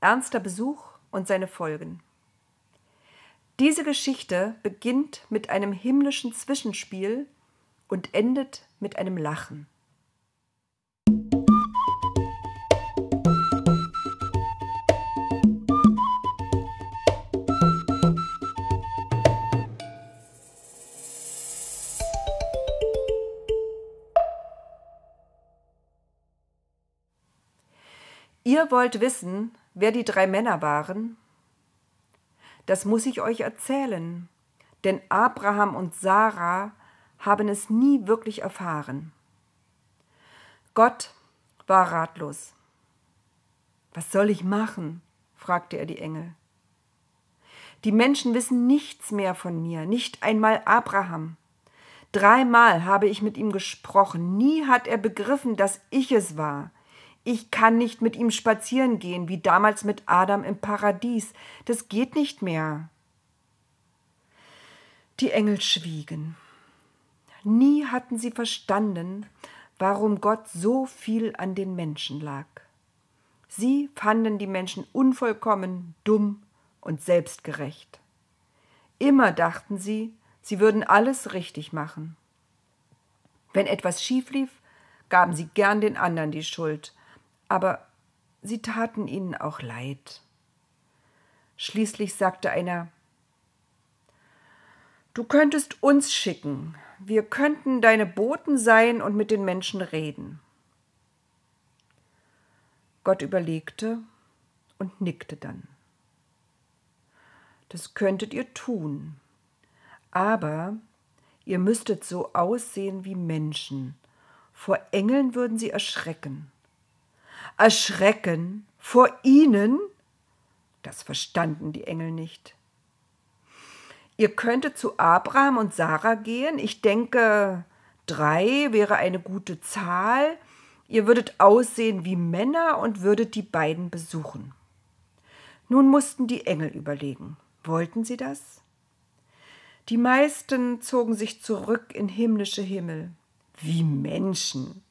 Ernster Besuch und seine Folgen. Diese Geschichte beginnt mit einem himmlischen Zwischenspiel und endet mit einem Lachen. Ihr wollt wissen, wer die drei Männer waren? Das muss ich euch erzählen, denn Abraham und Sarah haben es nie wirklich erfahren. Gott war ratlos. Was soll ich machen? fragte er die Engel. Die Menschen wissen nichts mehr von mir, nicht einmal Abraham. Dreimal habe ich mit ihm gesprochen, nie hat er begriffen, dass ich es war, ich kann nicht mit ihm spazieren gehen, wie damals mit Adam im Paradies. Das geht nicht mehr. Die Engel schwiegen. Nie hatten sie verstanden, warum Gott so viel an den Menschen lag. Sie fanden die Menschen unvollkommen, dumm und selbstgerecht. Immer dachten sie, sie würden alles richtig machen. Wenn etwas schief lief, gaben sie gern den anderen die Schuld, aber sie taten ihnen auch leid. Schließlich sagte einer Du könntest uns schicken, wir könnten deine Boten sein und mit den Menschen reden. Gott überlegte und nickte dann. Das könntet ihr tun, aber ihr müsstet so aussehen wie Menschen. Vor Engeln würden sie erschrecken erschrecken vor ihnen? Das verstanden die Engel nicht. Ihr könntet zu Abraham und Sarah gehen. Ich denke, drei wäre eine gute Zahl. Ihr würdet aussehen wie Männer und würdet die beiden besuchen. Nun mussten die Engel überlegen. Wollten sie das? Die meisten zogen sich zurück in himmlische Himmel. Wie Menschen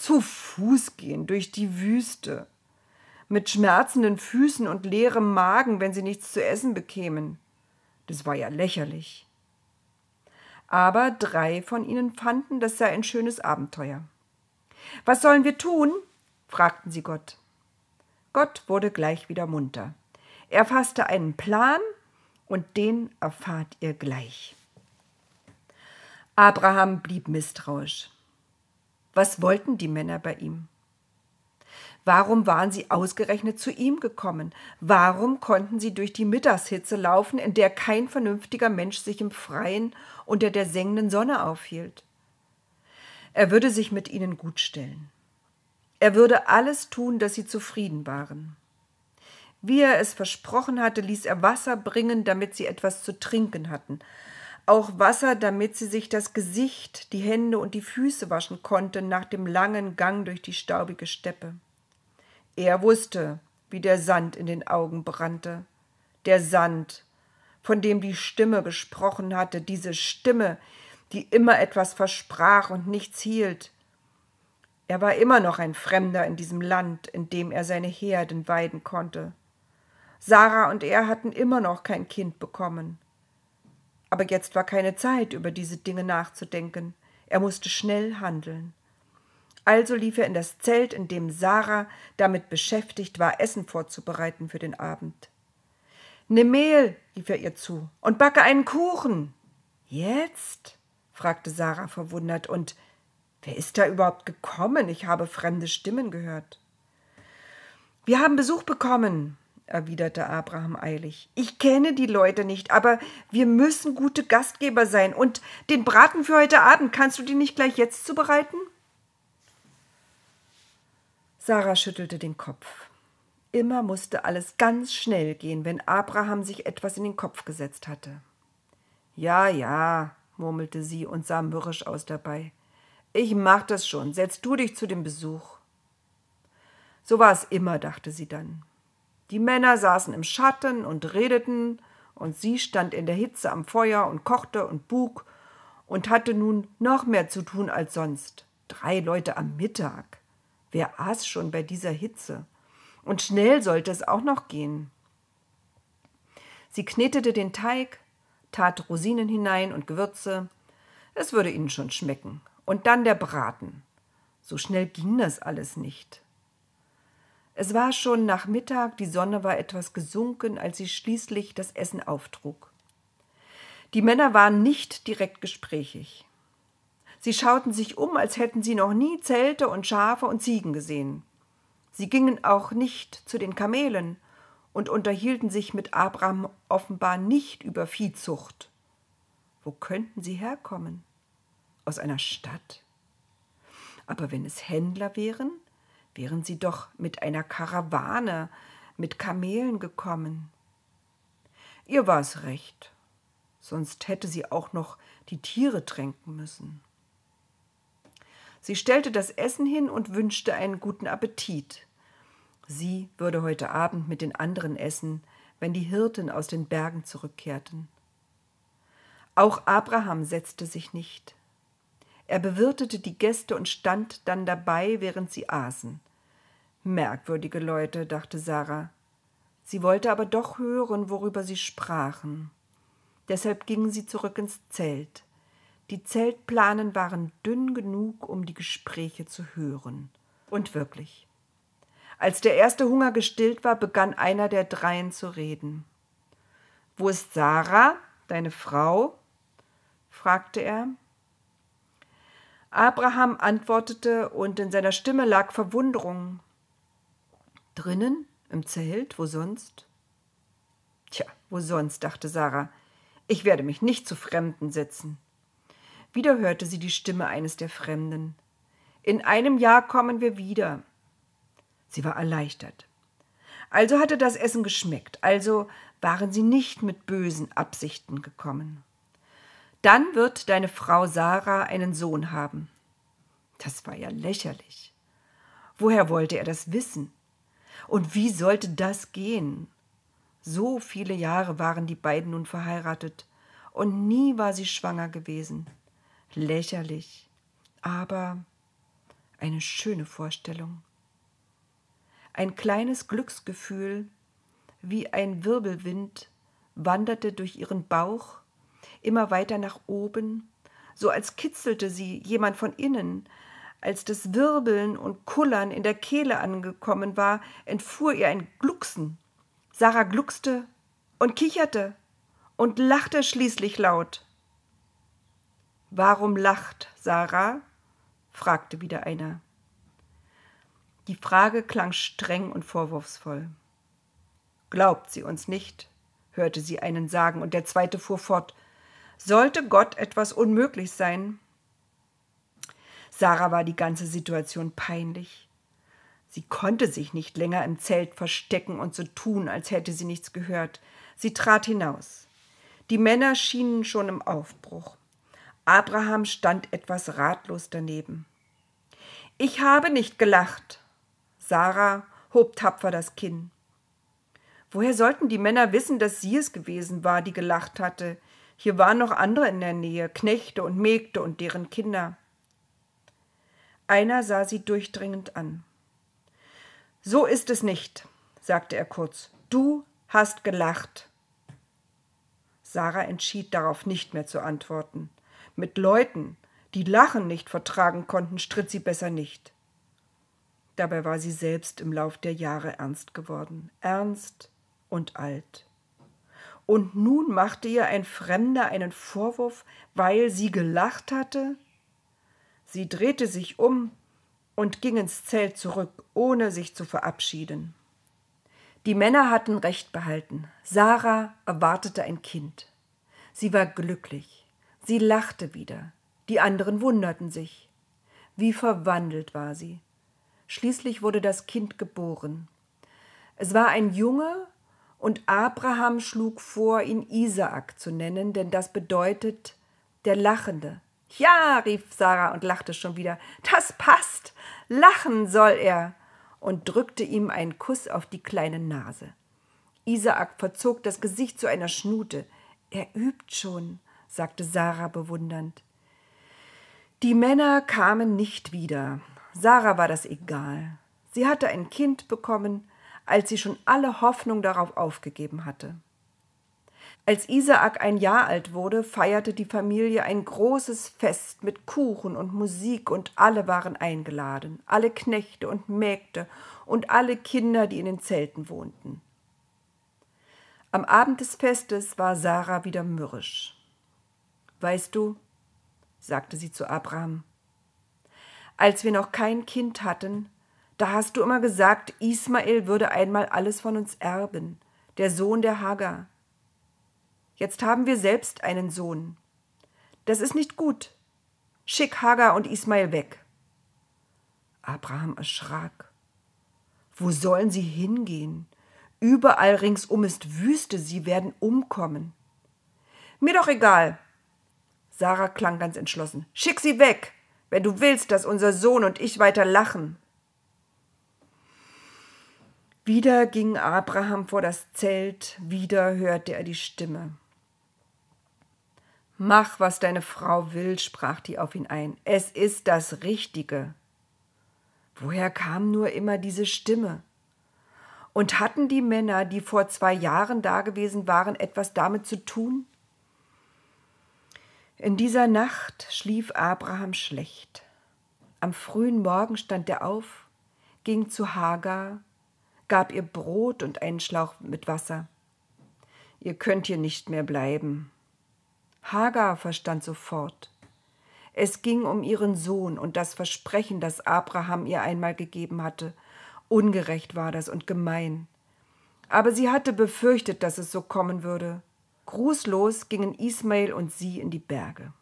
zu Fuß gehen durch die Wüste, mit schmerzenden Füßen und leerem Magen, wenn sie nichts zu essen bekämen. Das war ja lächerlich. Aber drei von ihnen fanden, das sei ein schönes Abenteuer. Was sollen wir tun? fragten sie Gott. Gott wurde gleich wieder munter. Er fasste einen Plan, und den erfahrt ihr gleich. Abraham blieb misstrauisch. Was wollten die Männer bei ihm? Warum waren sie ausgerechnet zu ihm gekommen? Warum konnten sie durch die Mittagshitze laufen, in der kein vernünftiger Mensch sich im Freien unter der sengenden Sonne aufhielt? Er würde sich mit ihnen gut stellen. Er würde alles tun, dass sie zufrieden waren. Wie er es versprochen hatte, ließ er Wasser bringen, damit sie etwas zu trinken hatten, auch Wasser, damit sie sich das Gesicht, die Hände und die Füße waschen konnte nach dem langen Gang durch die staubige Steppe. Er wusste, wie der Sand in den Augen brannte. Der Sand, von dem die Stimme gesprochen hatte, diese Stimme, die immer etwas versprach und nichts hielt. Er war immer noch ein Fremder in diesem Land, in dem er seine Herden weiden konnte. Sarah und er hatten immer noch kein Kind bekommen. Aber jetzt war keine Zeit, über diese Dinge nachzudenken. Er musste schnell handeln. Also lief er in das Zelt, in dem Sarah damit beschäftigt war, Essen vorzubereiten für den Abend. Nimm Mehl, rief er ihr zu, und backe einen Kuchen. Jetzt? fragte Sarah verwundert, und wer ist da überhaupt gekommen? Ich habe fremde Stimmen gehört. Wir haben Besuch bekommen, erwiderte Abraham eilig. Ich kenne die Leute nicht, aber wir müssen gute Gastgeber sein. Und den Braten für heute Abend kannst du dir nicht gleich jetzt zubereiten? Sarah schüttelte den Kopf. Immer musste alles ganz schnell gehen, wenn Abraham sich etwas in den Kopf gesetzt hatte. Ja, ja, murmelte sie und sah mürrisch aus dabei. Ich mach das schon, setz du dich zu dem Besuch. So war es immer, dachte sie dann. Die Männer saßen im Schatten und redeten, und sie stand in der Hitze am Feuer und kochte und bug und hatte nun noch mehr zu tun als sonst. Drei Leute am Mittag. Wer aß schon bei dieser Hitze? Und schnell sollte es auch noch gehen. Sie knetete den Teig, tat Rosinen hinein und Gewürze. Es würde ihnen schon schmecken. Und dann der Braten. So schnell ging das alles nicht. Es war schon nach Mittag, die Sonne war etwas gesunken, als sie schließlich das Essen auftrug. Die Männer waren nicht direkt gesprächig. Sie schauten sich um, als hätten sie noch nie Zelte und Schafe und Ziegen gesehen. Sie gingen auch nicht zu den Kamelen und unterhielten sich mit Abraham offenbar nicht über Viehzucht. Wo könnten sie herkommen? Aus einer Stadt? Aber wenn es Händler wären, wären sie doch mit einer Karawane, mit Kamelen gekommen. Ihr war es recht, sonst hätte sie auch noch die Tiere tränken müssen. Sie stellte das Essen hin und wünschte einen guten Appetit. Sie würde heute Abend mit den anderen essen, wenn die Hirten aus den Bergen zurückkehrten. Auch Abraham setzte sich nicht. Er bewirtete die Gäste und stand dann dabei, während sie aßen. Merkwürdige Leute, dachte Sarah. Sie wollte aber doch hören, worüber sie sprachen. Deshalb gingen sie zurück ins Zelt. Die Zeltplanen waren dünn genug, um die Gespräche zu hören. Und wirklich. Als der erste Hunger gestillt war, begann einer der dreien zu reden. Wo ist Sarah, deine Frau? fragte er. Abraham antwortete, und in seiner Stimme lag Verwunderung. Drinnen, im Zelt, wo sonst? Tja, wo sonst, dachte Sarah. Ich werde mich nicht zu Fremden setzen. Wieder hörte sie die Stimme eines der Fremden. In einem Jahr kommen wir wieder. Sie war erleichtert. Also hatte das Essen geschmeckt, also waren sie nicht mit bösen Absichten gekommen. Dann wird deine Frau Sarah einen Sohn haben. Das war ja lächerlich. Woher wollte er das wissen? Und wie sollte das gehen? So viele Jahre waren die beiden nun verheiratet, und nie war sie schwanger gewesen lächerlich, aber eine schöne Vorstellung. Ein kleines Glücksgefühl, wie ein Wirbelwind, wanderte durch ihren Bauch immer weiter nach oben, so als kitzelte sie jemand von innen. Als das Wirbeln und Kullern in der Kehle angekommen war, entfuhr ihr ein Glucksen. Sarah gluckste und kicherte und lachte schließlich laut. Warum lacht Sarah? fragte wieder einer. Die Frage klang streng und vorwurfsvoll. Glaubt sie uns nicht, hörte sie einen sagen, und der zweite fuhr fort. Sollte Gott etwas unmöglich sein? Sarah war die ganze Situation peinlich. Sie konnte sich nicht länger im Zelt verstecken und so tun, als hätte sie nichts gehört. Sie trat hinaus. Die Männer schienen schon im Aufbruch. Abraham stand etwas ratlos daneben. Ich habe nicht gelacht. Sarah hob tapfer das Kinn. Woher sollten die Männer wissen, dass sie es gewesen war, die gelacht hatte? Hier waren noch andere in der Nähe, Knechte und Mägde und deren Kinder. Einer sah sie durchdringend an. So ist es nicht, sagte er kurz. Du hast gelacht. Sarah entschied darauf nicht mehr zu antworten. Mit Leuten, die Lachen nicht vertragen konnten, stritt sie besser nicht. Dabei war sie selbst im Lauf der Jahre ernst geworden, ernst und alt. Und nun machte ihr ein Fremder einen Vorwurf, weil sie gelacht hatte? Sie drehte sich um und ging ins Zelt zurück, ohne sich zu verabschieden. Die Männer hatten Recht behalten. Sarah erwartete ein Kind. Sie war glücklich. Sie lachte wieder. Die anderen wunderten sich. Wie verwandelt war sie. Schließlich wurde das Kind geboren. Es war ein Junge, und Abraham schlug vor, ihn Isaak zu nennen, denn das bedeutet der Lachende. Ja, rief Sarah und lachte schon wieder. Das passt. Lachen soll er. und drückte ihm einen Kuss auf die kleine Nase. Isaak verzog das Gesicht zu einer Schnute. Er übt schon sagte Sarah bewundernd. Die Männer kamen nicht wieder. Sarah war das egal. Sie hatte ein Kind bekommen, als sie schon alle Hoffnung darauf aufgegeben hatte. Als Isaak ein Jahr alt wurde, feierte die Familie ein großes Fest mit Kuchen und Musik und alle waren eingeladen, alle Knechte und Mägde und alle Kinder, die in den Zelten wohnten. Am Abend des Festes war Sarah wieder mürrisch. Weißt du, sagte sie zu Abraham, als wir noch kein Kind hatten, da hast du immer gesagt, Ismael würde einmal alles von uns erben, der Sohn der Hagar. Jetzt haben wir selbst einen Sohn. Das ist nicht gut. Schick Hagar und Ismael weg. Abraham erschrak. Wo sollen sie hingehen? Überall ringsum ist Wüste, sie werden umkommen. Mir doch egal. Sarah klang ganz entschlossen. Schick sie weg, wenn du willst, dass unser Sohn und ich weiter lachen. Wieder ging Abraham vor das Zelt, wieder hörte er die Stimme. Mach, was deine Frau will, sprach die auf ihn ein. Es ist das Richtige. Woher kam nur immer diese Stimme? Und hatten die Männer, die vor zwei Jahren dagewesen waren, etwas damit zu tun? In dieser Nacht schlief Abraham schlecht. Am frühen Morgen stand er auf, ging zu Hagar gab ihr Brot und einen Schlauch mit Wasser. Ihr könnt hier nicht mehr bleiben. Hagar verstand sofort. Es ging um ihren Sohn und das Versprechen, das Abraham ihr einmal gegeben hatte. Ungerecht war das und gemein. Aber sie hatte befürchtet, dass es so kommen würde. Grußlos gingen Ismael und sie in die Berge.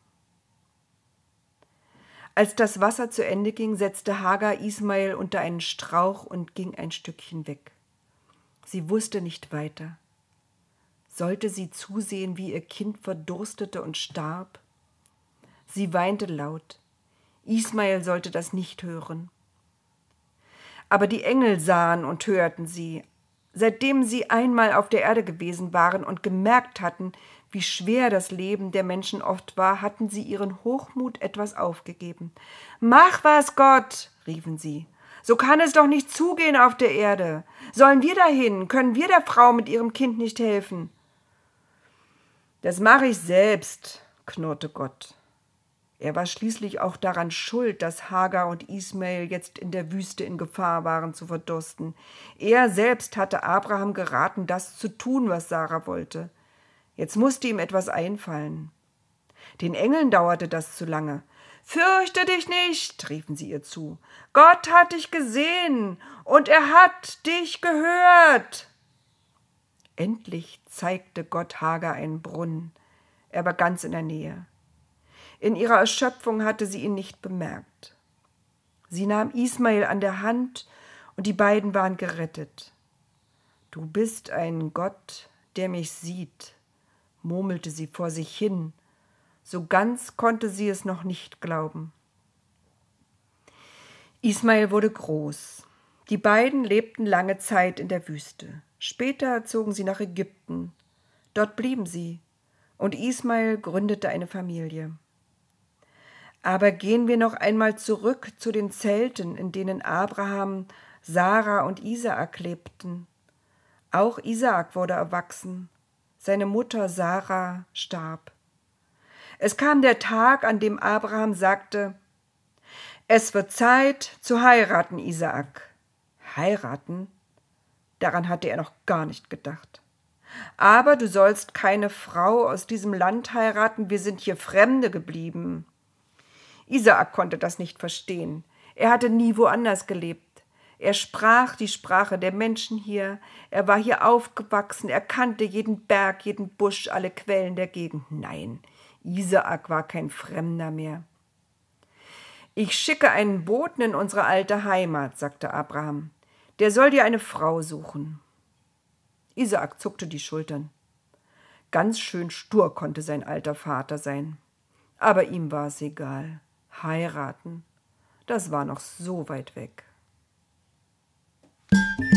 Als das Wasser zu Ende ging, setzte Hagar Ismael unter einen Strauch und ging ein Stückchen weg. Sie wusste nicht weiter. Sollte sie zusehen, wie ihr Kind verdurstete und starb? Sie weinte laut. Ismael sollte das nicht hören. Aber die Engel sahen und hörten sie. Seitdem sie einmal auf der Erde gewesen waren und gemerkt hatten, wie schwer das Leben der Menschen oft war, hatten sie ihren Hochmut etwas aufgegeben. Mach was, Gott, riefen sie. So kann es doch nicht zugehen auf der Erde. Sollen wir dahin? Können wir der Frau mit ihrem Kind nicht helfen? Das mache ich selbst, knurrte Gott. Er war schließlich auch daran schuld, dass Hagar und Ismael jetzt in der Wüste in Gefahr waren zu verdursten. Er selbst hatte Abraham geraten, das zu tun, was Sarah wollte. Jetzt musste ihm etwas einfallen. Den Engeln dauerte das zu lange. Fürchte dich nicht, riefen sie ihr zu. Gott hat dich gesehen und er hat dich gehört. Endlich zeigte Gott Hagar einen Brunnen. Er war ganz in der Nähe. In ihrer Erschöpfung hatte sie ihn nicht bemerkt. Sie nahm Ismael an der Hand und die beiden waren gerettet. Du bist ein Gott, der mich sieht, murmelte sie vor sich hin. So ganz konnte sie es noch nicht glauben. Ismael wurde groß. Die beiden lebten lange Zeit in der Wüste. Später zogen sie nach Ägypten. Dort blieben sie, und Ismael gründete eine Familie. Aber gehen wir noch einmal zurück zu den Zelten, in denen Abraham, Sarah und Isaak lebten. Auch Isaak wurde erwachsen seine Mutter Sarah starb. Es kam der Tag, an dem Abraham sagte, es wird Zeit zu heiraten, Isaak. Heiraten? Daran hatte er noch gar nicht gedacht. Aber du sollst keine Frau aus diesem Land heiraten, wir sind hier Fremde geblieben. Isaak konnte das nicht verstehen. Er hatte nie woanders gelebt. Er sprach die Sprache der Menschen hier, er war hier aufgewachsen, er kannte jeden Berg, jeden Busch, alle Quellen der Gegend. Nein, Isaak war kein Fremder mehr. Ich schicke einen Boten in unsere alte Heimat, sagte Abraham. Der soll dir eine Frau suchen. Isaak zuckte die Schultern. Ganz schön stur konnte sein alter Vater sein. Aber ihm war es egal. Heiraten, das war noch so weit weg. you